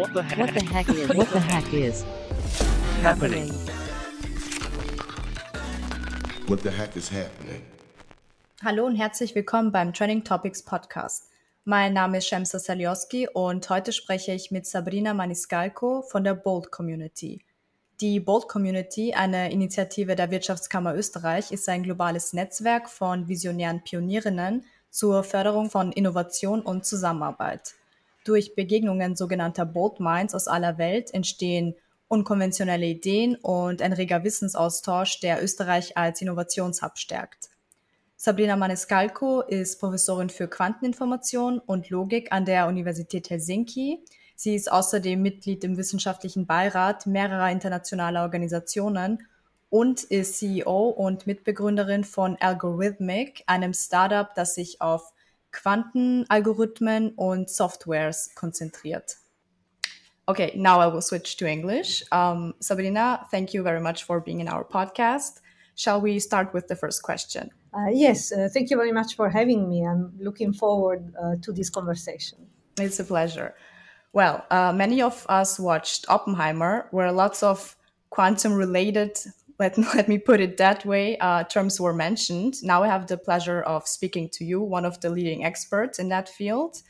What the heck? What the heck is what the heck is happening? What the heck is happening? Hallo und herzlich willkommen beim Trending Topics Podcast. Mein Name ist Shemsa Salioski und heute spreche ich mit Sabrina Maniscalco von der Bold Community. Die Bold Community, eine Initiative der Wirtschaftskammer Österreich, ist ein globales Netzwerk von visionären Pionierinnen zur Förderung von Innovation und Zusammenarbeit. Durch Begegnungen sogenannter Bold Minds aus aller Welt entstehen unkonventionelle Ideen und ein reger Wissensaustausch, der Österreich als Innovationshub stärkt. Sabrina Maniscalco ist Professorin für Quanteninformation und Logik an der Universität Helsinki Sie ist außerdem Mitglied im wissenschaftlichen Beirat mehrerer internationaler Organisationen und ist CEO und Mitbegründerin von Algorithmic, einem Startup, das sich auf Quantenalgorithmen und Softwares konzentriert. Okay, now I will switch to English. Um, Sabrina, thank you very much for being in our podcast. Shall we start with the first question? Uh, yes, uh, thank you very much for having me. I'm looking forward uh, to this conversation. It's a pleasure. Well, uh, many of us watched Oppenheimer, where lots of quantum related, let, let me put it that way, uh, terms were mentioned. Now I have the pleasure of speaking to you, one of the leading experts in that field.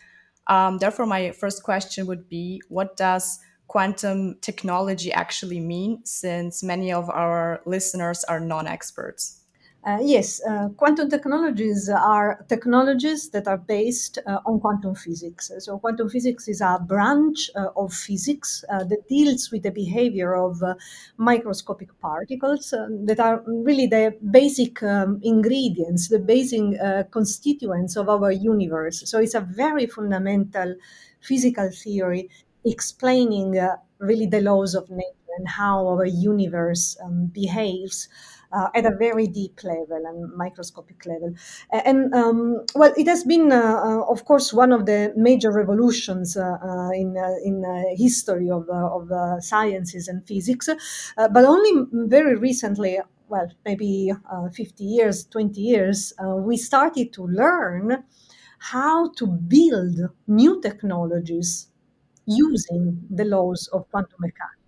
Um, therefore, my first question would be what does quantum technology actually mean, since many of our listeners are non experts? Uh, yes, uh, quantum technologies are technologies that are based uh, on quantum physics. So, quantum physics is a branch uh, of physics uh, that deals with the behavior of uh, microscopic particles that are really the basic um, ingredients, the basic constituents of our universe. So, it's a very fundamental physical theory explaining really the laws of nature and how our universe um, behaves uh, at a very deep level and microscopic level. And um, well, it has been, uh, uh of course, one of the major revolutions uh, uh, in in history of of sciences and physics, but only very recently well, maybe uh, 50 years, 20 years, uh, we started to learn how to build new technologies using the laws of quantum mechanics.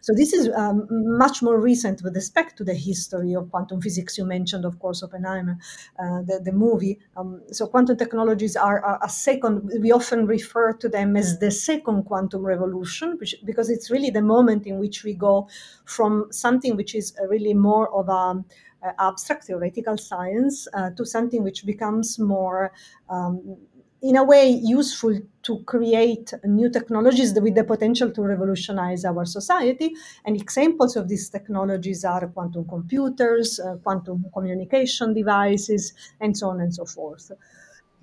So this is um, much more recent with respect to the history of quantum physics. You mentioned, of course, Oppenheimer, uh, the, the movie. Um, so quantum technologies are, are, a second, we often refer to them as the second quantum revolution, which, because it's really the moment in which we go from something which is really more of a uh, abstract theoretical science uh, to something which becomes more um, in a way useful to create new technologies with the potential to revolutionize our society. And examples of these technologies are quantum computers, uh, quantum communication devices, and so on and so forth.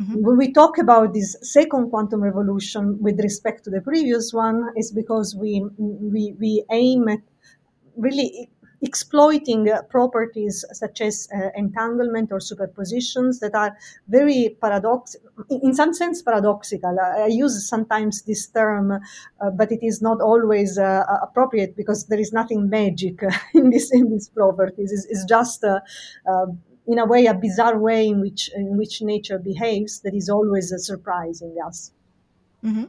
Mm-hmm. When we talk about this second quantum revolution with respect to the previous one, is because we, we, we aim at really exploiting uh, properties such as uh, entanglement or superpositions that are very paradox, in some sense paradoxical. I use sometimes this term, uh, but it is not always appropriate because there is nothing magic in this in these properties. It's, it's just in a way a bizarre way in which in which nature behaves that is always surprising us. Mm-hmm.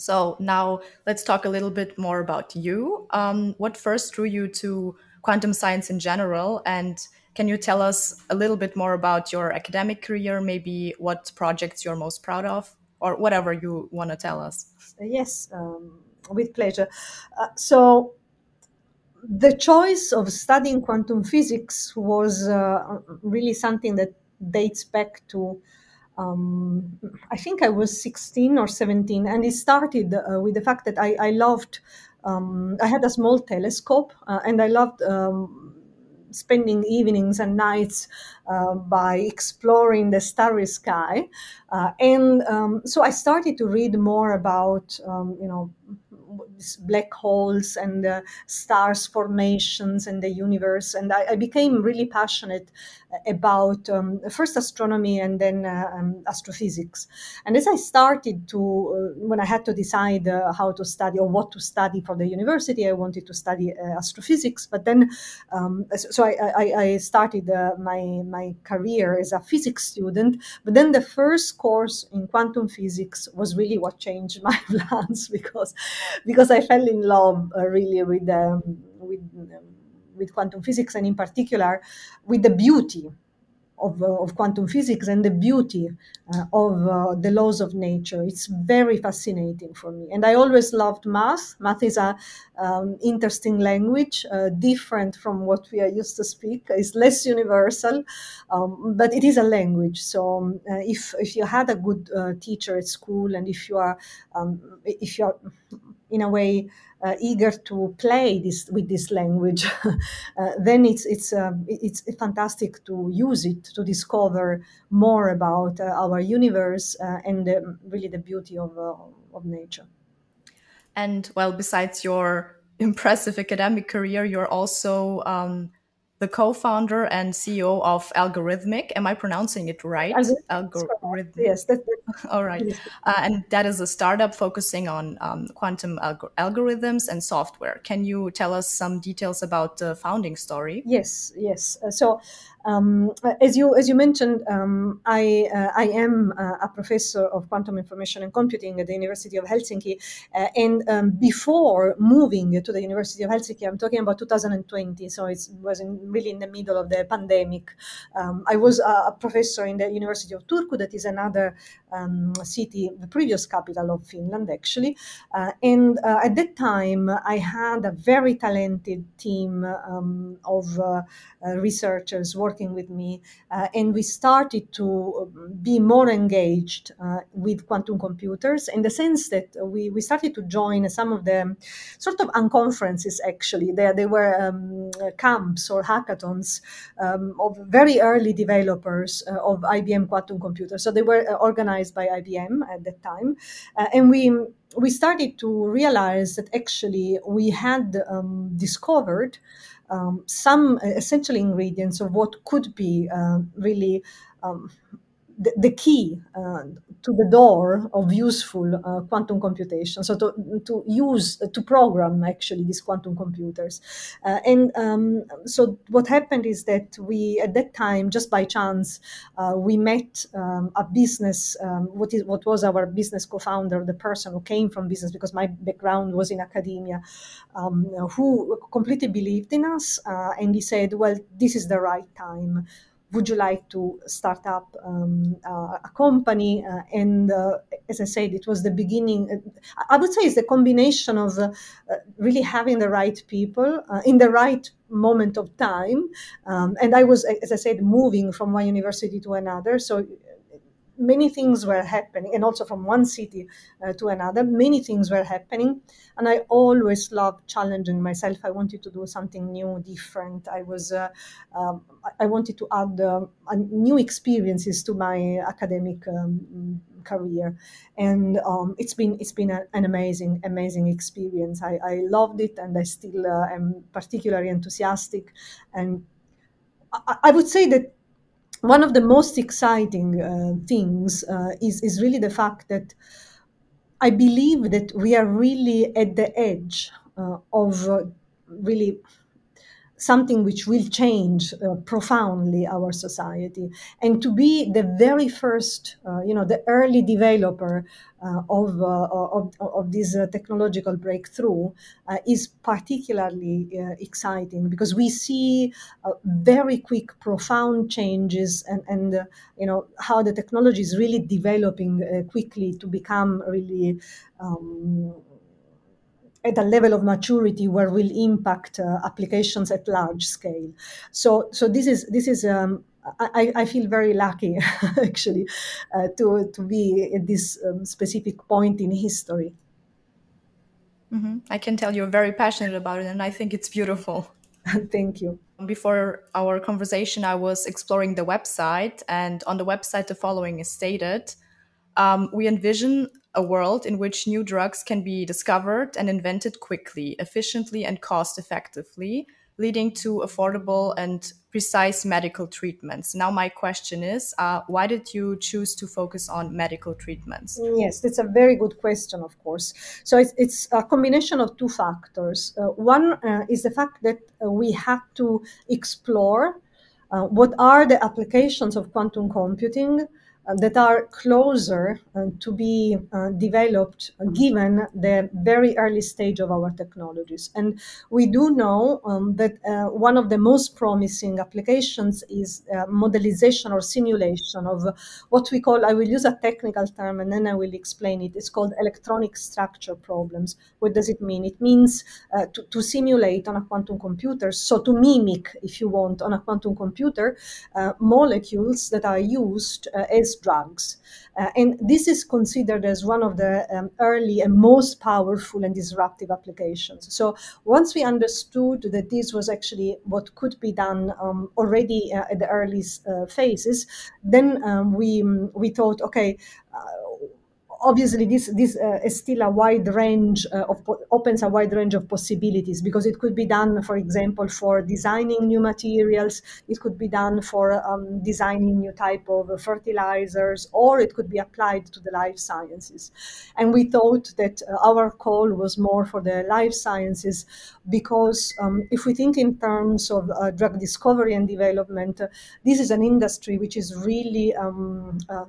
So now let's talk a little bit more about you. Um, what first drew you to quantum science in general? And can you tell us a little bit more about your academic career, maybe what projects you're most proud of, or whatever you want to tell us? Yes, um, with pleasure. Uh, so, the choice of studying quantum physics was uh, really something that dates back to um, I think I was 16 or 17, and it started uh, with the fact that I, I loved. Um, I had a small telescope, uh, and I loved um, spending evenings and nights uh, by exploring the starry sky. Uh, and um, so I started to read more about, um, you know, black holes and uh, stars formations and the universe. And I, I became really passionate about um, first astronomy and then uh, um, astrophysics. And as I started to, uh, when I had to decide uh, how to study or what to study for the university, I wanted to study astrophysics. But then, um, so I, I, I started my my career as a physics student. But then the first course in quantum physics was really what changed my plans because because I fell in love uh, really with um, with with quantum physics and in particular with the beauty of, uh, of quantum physics and the beauty uh, of uh, the laws of nature. It's very fascinating for me. And I always loved math. Math is a um, interesting language, uh, different from what we are used to speak. It's less universal, um, but it is a language. So um, uh, if, if you had a good uh, teacher at school and if you are, um, if you are in a way, uh, eager to play this with this language, uh, then it's it's um, it's fantastic to use it to discover more about uh, our universe uh, and really the beauty of uh, of nature. And well, besides your impressive academic career, you're also um, the co-founder and CEO of Algorithmiq. Am I pronouncing it right? Algorithmiq. Yes. All right. Uh, and that is a startup focusing on um, quantum alg- algorithms and software. Can you tell us some details about the founding story? Yes. Yes. Uh, so um, as you as you mentioned, um, I uh, I am uh, a professor of quantum information and computing at the University of Helsinki, uh, and um, before moving to the University of Helsinki, I'm talking about 2020, so it was in, really in the middle of the pandemic. Um, I was a professor in the University of Turku, that is another um, city, the previous capital of Finland, actually, uh, and uh, at that time I had a very talented team um, of uh, researchers working with me, uh, and we started to um, be more engaged uh, with quantum computers in the sense that we, we started to join some of the sort of unconferences actually. There, there were um, camps or hackathons um, of very early developers uh, of IBM quantum computers. So they were uh, organized by IBM at that time. Uh, and we we started to realize that actually we had um, discovered um, some essential ingredients of what could be uh, really um, the, the key uh, to the door of useful uh, quantum computation. So to, to use, to program actually these quantum computers. Uh, and um, so what happened is that we, at that time, just by chance, uh, we met um, a business, um, what, is, what was our business co-founder, the person who came from business, because my background was in academia, um, who completely believed in us. Uh, and he said, well, this is the right time would you like to start up um, uh, a company? Uh, and uh, as I said, it was the beginning. Uh, I would say it's the combination of uh, uh, really having the right people in the right moment of time. Um, and I was, as I said, moving from one university to another. So many things were happening, and also from one city uh, to another, many things were happening. And I always loved challenging myself. I wanted to do something new, different. I was, uh, um, I wanted to add uh, new experiences to my academic um, career, and um, it's been it's been a, an amazing, amazing experience. I, I loved it, and I still uh, am particularly enthusiastic. And I, I would say that one of the most exciting uh, things uh, is, is really the fact that I believe that we are really at the edge uh, of uh, really something which will change uh, profoundly our society. And to be the very first uh, you know the early developer uh, of, uh, of, of this uh, technological breakthrough uh, is particularly exciting because we see very quick profound changes and, and you know how the technology is really developing quickly to become really um, at a level of maturity where will impact uh, applications at large scale. So, so this is this is um, I, I, feel very lucky actually uh, to to be at this um, specific point in history. Mm-hmm. I can tell you're very passionate about it, and I think it's beautiful. Thank you. Before our conversation, I was exploring the website, and on the website, the following is stated um, We envision a world in which new drugs can be discovered and invented quickly, efficiently, and cost effectively, leading to affordable and precise medical treatments. Now, my question is uh, why did you choose to focus on medical treatments? Yes, that's a very good question, of course. So it's, it's a combination of two factors. Uh, one uh, is the fact that uh, we had to explore uh, what are the applications of quantum computing that are closer uh, to be uh, developed given the very early stage of our technologies. And we do know um, that one of the most promising applications is modelization or simulation of what we call, I will use a technical term and then I will explain it. It's called electronic structure problems. What does it mean? It means uh, to, to, simulate on a quantum computer, so to mimic, if you want, on a quantum computer, uh, molecules that are used uh, as drugs. Uh, and this is considered as one of the um, early and most powerful and disruptive applications. So once we understood that this was actually what could be done um, already uh, at the early uh, phases, then um, we, we thought, okay, uh, obviously this this uh, is still a wide range uh, of opens a wide range of possibilities because it could be done for example for designing new materials. It could be done for um, designing new type of fertilizers or it could be applied to the life sciences. And we thought that uh, our call was more for the life sciences because um, if we think in terms of uh, drug discovery and development uh, this is an industry which is really um, uh,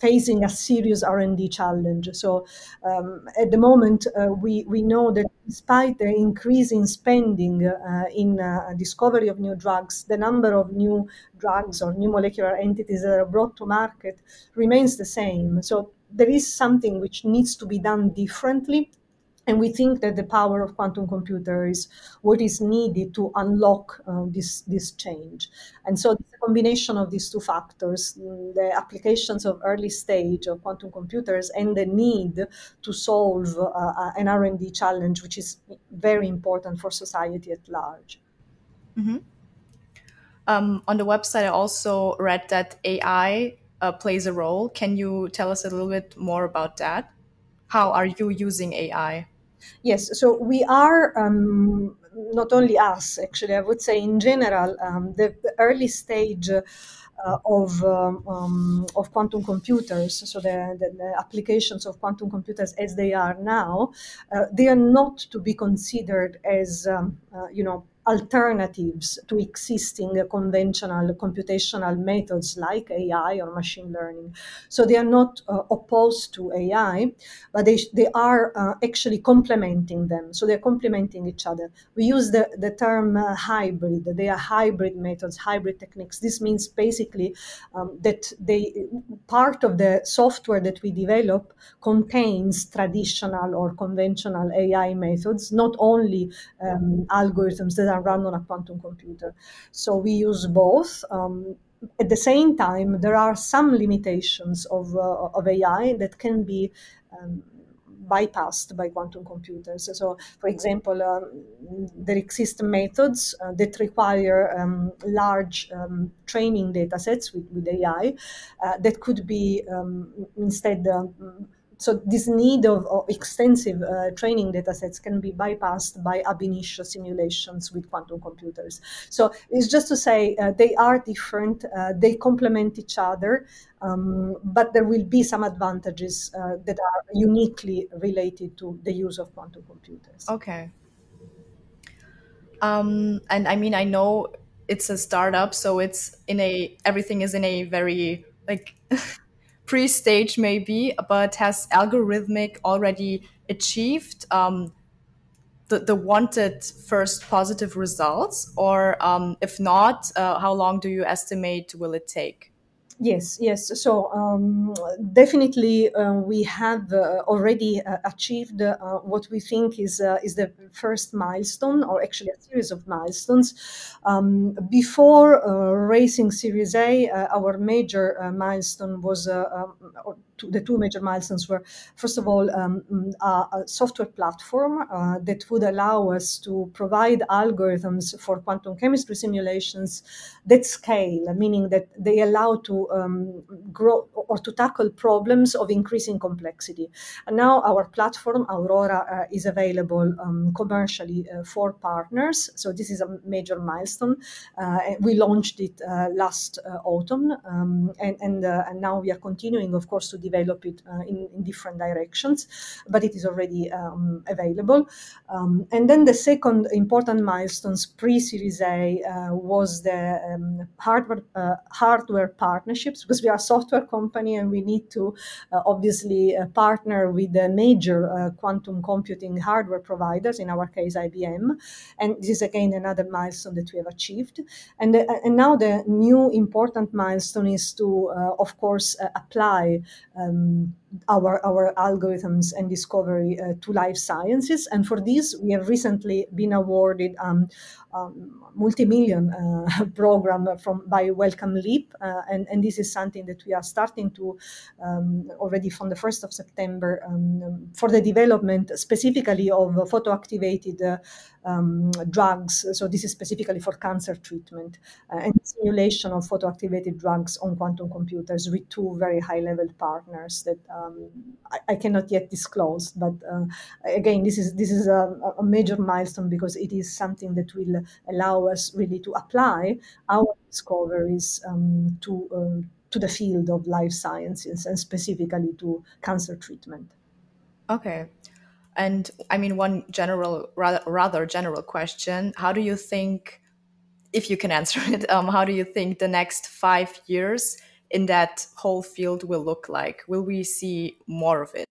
facing a serious R&D challenge. So um, at the moment, uh, we, we know that despite the increase in spending uh, in uh, discovery of new drugs, the number of new drugs or new molecular entities that are brought to market remains the same. So there is something which needs to be done differently and we think that the power of quantum computer is what is needed to unlock uh, this, this change. And so the combination of these two factors, mm, the applications of early stage of quantum computers and the need to solve uh, uh an R&D challenge, which is very important for society at large. Mm-hmm. Um, on the website, I also read that AI uh, plays a role. Can you tell us a little bit more about that? How are you using AI? Yes, so we are um, not only us, actually, I would say in general, um, the, the, early stage. Uh, of um, um, of quantum computers, so the, the, the, applications of quantum computers as they are now, uh, they are not to be considered as um, uh, you know alternatives to existing conventional computational methods like AI or machine learning. So they are not uh, opposed to AI, but they, they are uh, actually complementing them. So they're complementing each other. We use the, the term uh, hybrid. They are hybrid methods, hybrid techniques. This means basically um, that they part of the software that we develop contains traditional or conventional AI methods, not only um, algorithms that are run on a quantum computer. So we use both. Um, at the same time, there are some limitations of, uh, of AI that can be um, bypassed by quantum computers. So, for example, um, there exist methods uh, that require um, large um, training data sets with, with AI uh, that could be um, instead um, so this need of, of extensive uh, training data sets can be bypassed by ab initio simulations with quantum computers. So it's just to say uh, they are different, uh, they complement each other, um, but there will be some advantages uh, that are uniquely related to the use of quantum computers. Okay. Um, and I mean, I know it's a startup, so it's in a everything is in a very like pre-stage maybe, but has Algorithmiq already achieved um, the, the wanted first positive results? Or um, if not, uh, how long do you estimate will it take? Yes, yes. So um, definitely, uh, we have uh, already uh, achieved uh, what we think is uh, is the first milestone, or actually a series of milestones. Um, before uh, raising Series A, our major milestone was um, two, the two major milestones were, first of all, um, mm, a, a, software platform uh, that would allow us to provide algorithms for quantum chemistry simulations that scale, meaning that they allow to um, grow or to tackle problems of increasing complexity. And now our platform, Aurora, uh, is available um, commercially uh, for partners. So this is a major milestone. Uh, we launched it uh, last uh, autumn, um, and and, and now we are continuing, of course, to develop it in, in, different directions, but it is already um, available. Um, and then the second important milestones pre-Series A was the um, hardware hardware partnerships because we are a software company and we need to obviously partner with the major quantum computing hardware providers. In our case, IBM, and this is again another milestone that we have achieved. And, uh, and now the new important milestone is to, uh, of course, uh, apply um, our, our algorithms and discovery uh, to life sciences. And for this, we have recently been awarded um, um, multi-million uh, program from by Wellcome Leap, uh, and, and this is something that we are starting to um, already from the 1st of September um, for the development specifically of photoactivated uh, um, drugs. So this is specifically for cancer treatment uh, and simulation of photoactivated drugs on quantum computers with two very high-level partners that um, I, I, cannot yet disclose. But uh, again, this is this is a, a, major milestone because it is something that will allow us really to apply our discoveries um, to uh, to the field of life sciences and specifically to cancer treatment. Okay. And I mean, one general, rather, rather general question: How do you think, if you can answer it, um, how do you think the next five years in that whole field will look like? Will we see more of it?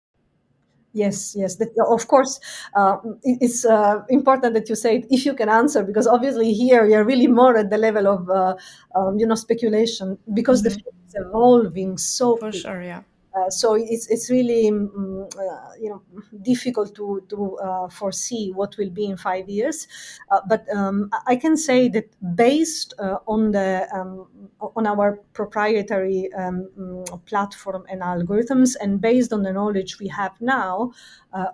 Yes, yes. That, of course, uh, it's uh, important that you say it if you can answer, because obviously here we are really more at the level of, uh, um, you know, speculation, because mm-hmm. the field is evolving so. For sure, yeah. Uh, so it's it's really um, uh, you know difficult to to uh, foresee what will be in five years, uh, but um, I can say that based uh, on the um, on our proprietary um, mm, platform and algorithms, and based on the knowledge we have now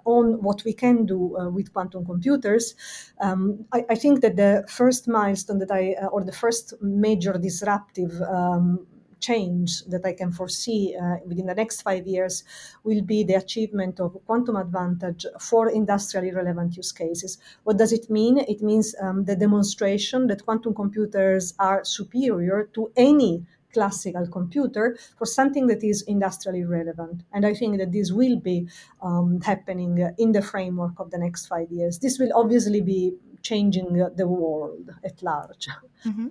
on what we can do with quantum computers, um, I, I, think that the first milestone that I or the first major disruptive um, change that I can foresee uh, within the next five years will be the achievement of quantum advantage for industrially relevant use cases. What does it mean? It means um, the demonstration that quantum computers are superior to any classical computer for something that is industrially relevant. And I think that this will be um, happening in the framework of the next five years. This will obviously be changing the world at large. Mm-hmm.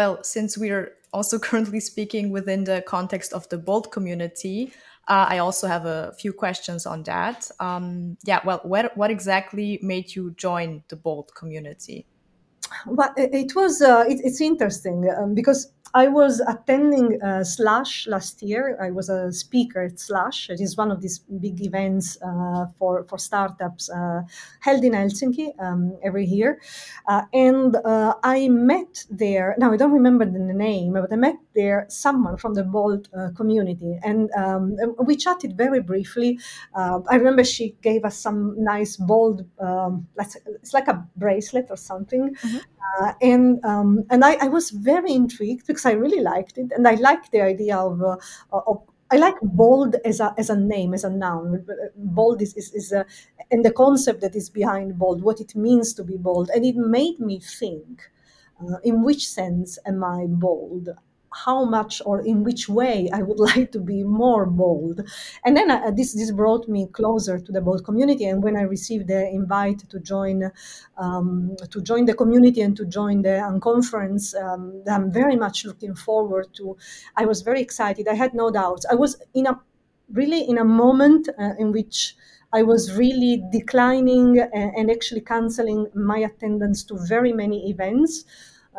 Well, since we're also currently speaking within the context of the Bold community, uh, I also have a few questions on that. Um, yeah, well, what, what exactly made you join the Bold community? Well, it was uh, it, it's interesting um, because I was attending uh, Slush last year. I was a speaker at Slush. It is one of these big events uh, for for startups uh, held in Helsinki um, every year, uh, and uh, I met there. Now I don't remember the name, but I met there someone from the Bold uh, community, and um, we chatted very briefly. I remember she gave us some nice Bold. Um, it's like a bracelet or something, mm-hmm. And um, and I, I was very intrigued because I really liked it, and I like the idea of, uh, of I like bold as a as a name, as a noun. Bold is is, is a, and the concept that is behind bold, what it means to be bold, and it made me think: uh, in which sense am I bold? How much or in which way I would like to be more bold. And then uh, this this brought me closer to the bold community. And when I received the invite to join um, to join the community and to join the unconference, um, I'm very much looking forward to. I was very excited. I had no doubts. I was in a really in a moment uh, in which. I was really declining and, and actually canceling my attendance to very many events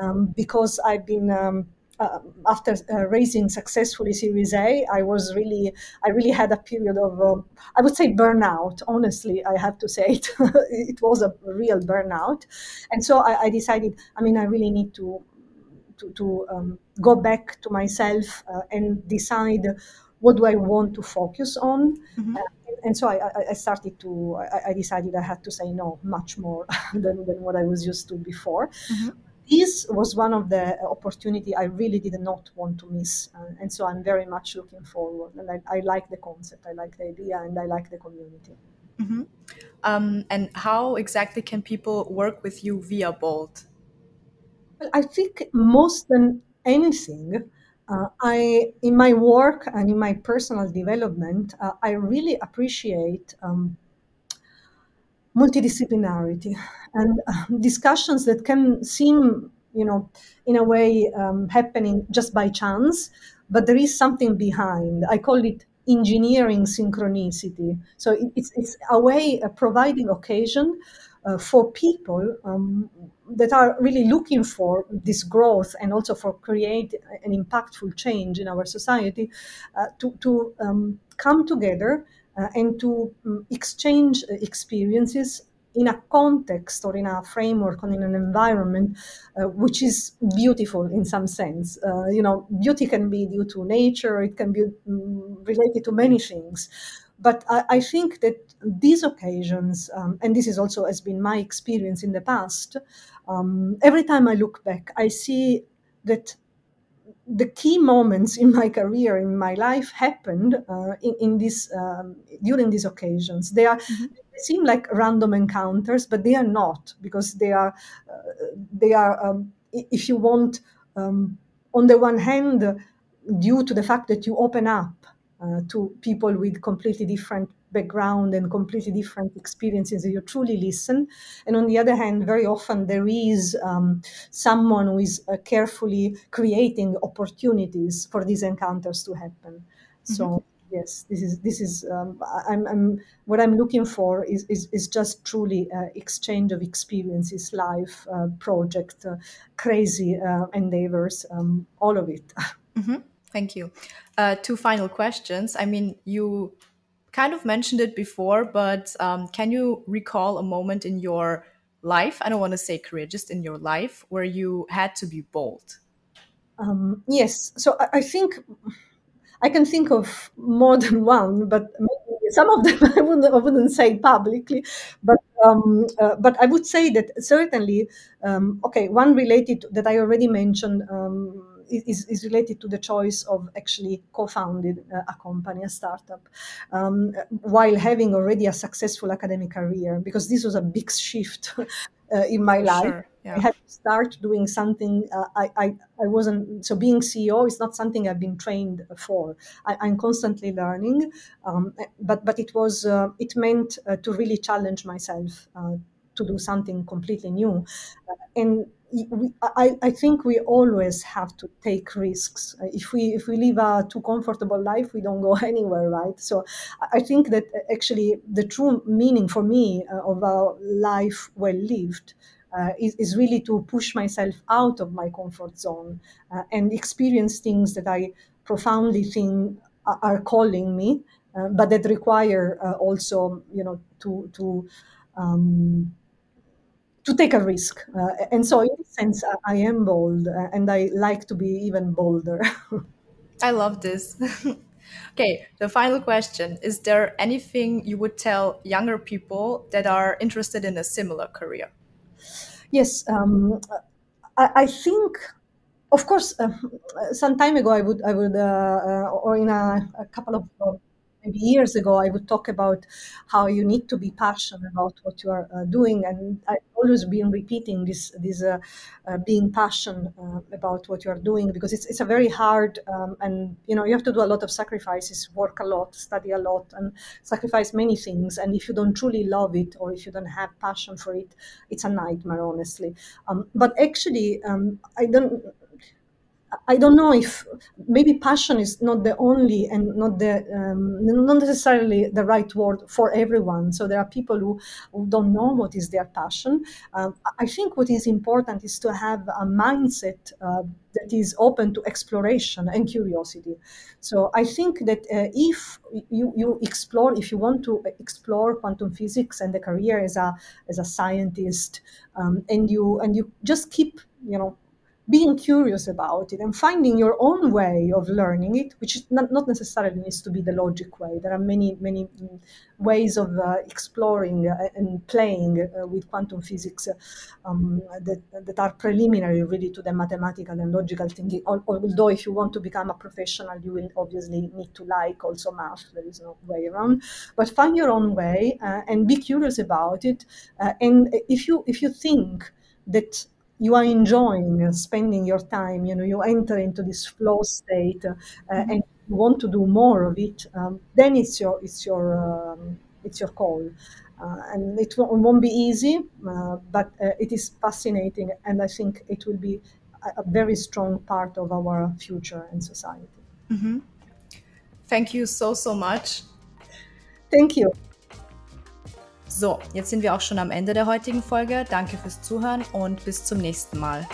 um, because I've been um, uh, after uh, raising successfully Series A, I was really, I really had a period of, uh, I would say burnout. Honestly, I have to say it. it was a real burnout, and so I, I, decided. I mean, I really need to, to, to um, go back to myself uh, and decide what do I want to focus on? Uh, and, so I, I- started to, I, I decided I had to say no much more than, than what I was used to before. This was one of the opportunity I really did not want to miss. Uh, and so I'm very much looking forward. And I, I like the concept, I like the idea, and I like the community. Um, and how exactly can people work with you via Bold? Well, I think most than anything, uh, I in my work and in my personal development, uh, I really appreciate um, multidisciplinarity and uh, discussions that can seem, you know, in a way um, happening just by chance, but there is something behind. I call it engineering synchronicity. So it, it's, it's a way of providing occasion uh, for people um, that are really looking for this growth and also for create an impactful change in our society uh, to, to um, come together and to um, exchange uh, experiences in a context or in a framework or in an environment uh, which is beautiful in some sense. Uh, you know, beauty can be due to nature, it can be mm, related to many things. But I, I think that these occasions, um, and this is also has been my experience in the past, um, every time I look back, I see that the key moments in my career in my life happened uh, in, in this um, during these occasions. They are they seem like random encounters but they are not because they are uh, they are um, if you want um, on the one hand due to the fact that you open up uh, to people with completely different background and completely different experiences you truly listen. And on the other hand very often there is um, someone who is uh, carefully creating opportunities for these encounters to happen. So yes this is this is um, I'm, I'm what i'm looking for is is, is just truly uh, exchange of experiences life uh, project uh, crazy uh, endeavors um, all of it. Thank you. Uh, two final questions. I mean, you kind of mentioned it before, but um, can you recall a moment in your life? I don't want to say career, just in your life where you had to be bold. Um, yes, so I, I think I can think of more than one, but some of them I wouldn't, I wouldn't say publicly. But um, uh, but I would say that certainly, um, okay, one related that I already mentioned um, is, is related to the choice of actually co-founded uh, a company, a startup, um, while having already a successful academic career, because this was a big shift uh, in my life. Sure. Yeah. I had to start doing something. Uh, I, I, I wasn't, so being CEO is not something I've been trained for. I, I'm constantly learning, um, but, but it was, uh, it meant uh, to really challenge myself uh, to do something completely new. Uh, and we, I, I think we always have to take risks. Uh, If we if we live a too comfortable life, we don't go anywhere, right? So I think that uh, actually the true meaning for me uh, of a life well lived uh, is, is really to push myself out of my comfort zone uh, and experience things that I profoundly think are- calling me, but that require also, you know, to to um, to take a risk. Uh, and so, in this sense, I, I am bold, uh, and I like to be even bolder. I love this. okay, the final question Is there anything you would tell younger people that are interested in a similar career? yes, um, I, I think of course, uh, some time ago, I would, I would, uh, uh, or in a, a couple of uh, maybe years ago, I would talk about how you need to be passionate about what you are uh, doing, and I've always been repeating this, this uh, uh, being passionate uh, about what you are doing because it's, it's a very hard, um, and you know, you have to do a lot of sacrifices, work a lot, study a lot, and sacrifice many things. And if you don't truly love it, or if you don't have passion for it, it's a nightmare, honestly. Um, but actually, um, I don't. I don't know if maybe passion is not the only and not the um, not necessarily the right word for everyone. So there are people who, who don't know what is their passion. Um, I think what is important is to have a mindset uh, that is open to exploration and curiosity. So I think that uh, if you, you explore, if you want to explore quantum physics and the career as a as a scientist, um, and you and you just keep you know being curious about it and finding your own way of learning it, which not, not necessarily needs to be the logic way. There are many, many mm, ways of uh, exploring uh, and playing uh, with quantum physics um, that, that are preliminary really to the mathematical and logical thinking. Although if you want to become a professional, you will obviously need to like also math. There is no way around. But find your own way uh, and be curious about it. Uh, and if you if you think that you are enjoying spending your time, you know, you enter into this flow state uh, mm-hmm. and you want to do more of it, um, then it's your it's your um, it's your call. Uh, and it won't, won't, be easy, uh, but uh, it is fascinating, and I think it will be a, a very strong part of our future and society. Mm-hmm. Thank you so, so much. Thank you. So, jetzt sind wir auch schon am Ende der heutigen Folge. Danke fürs Zuhören und bis zum nächsten Mal.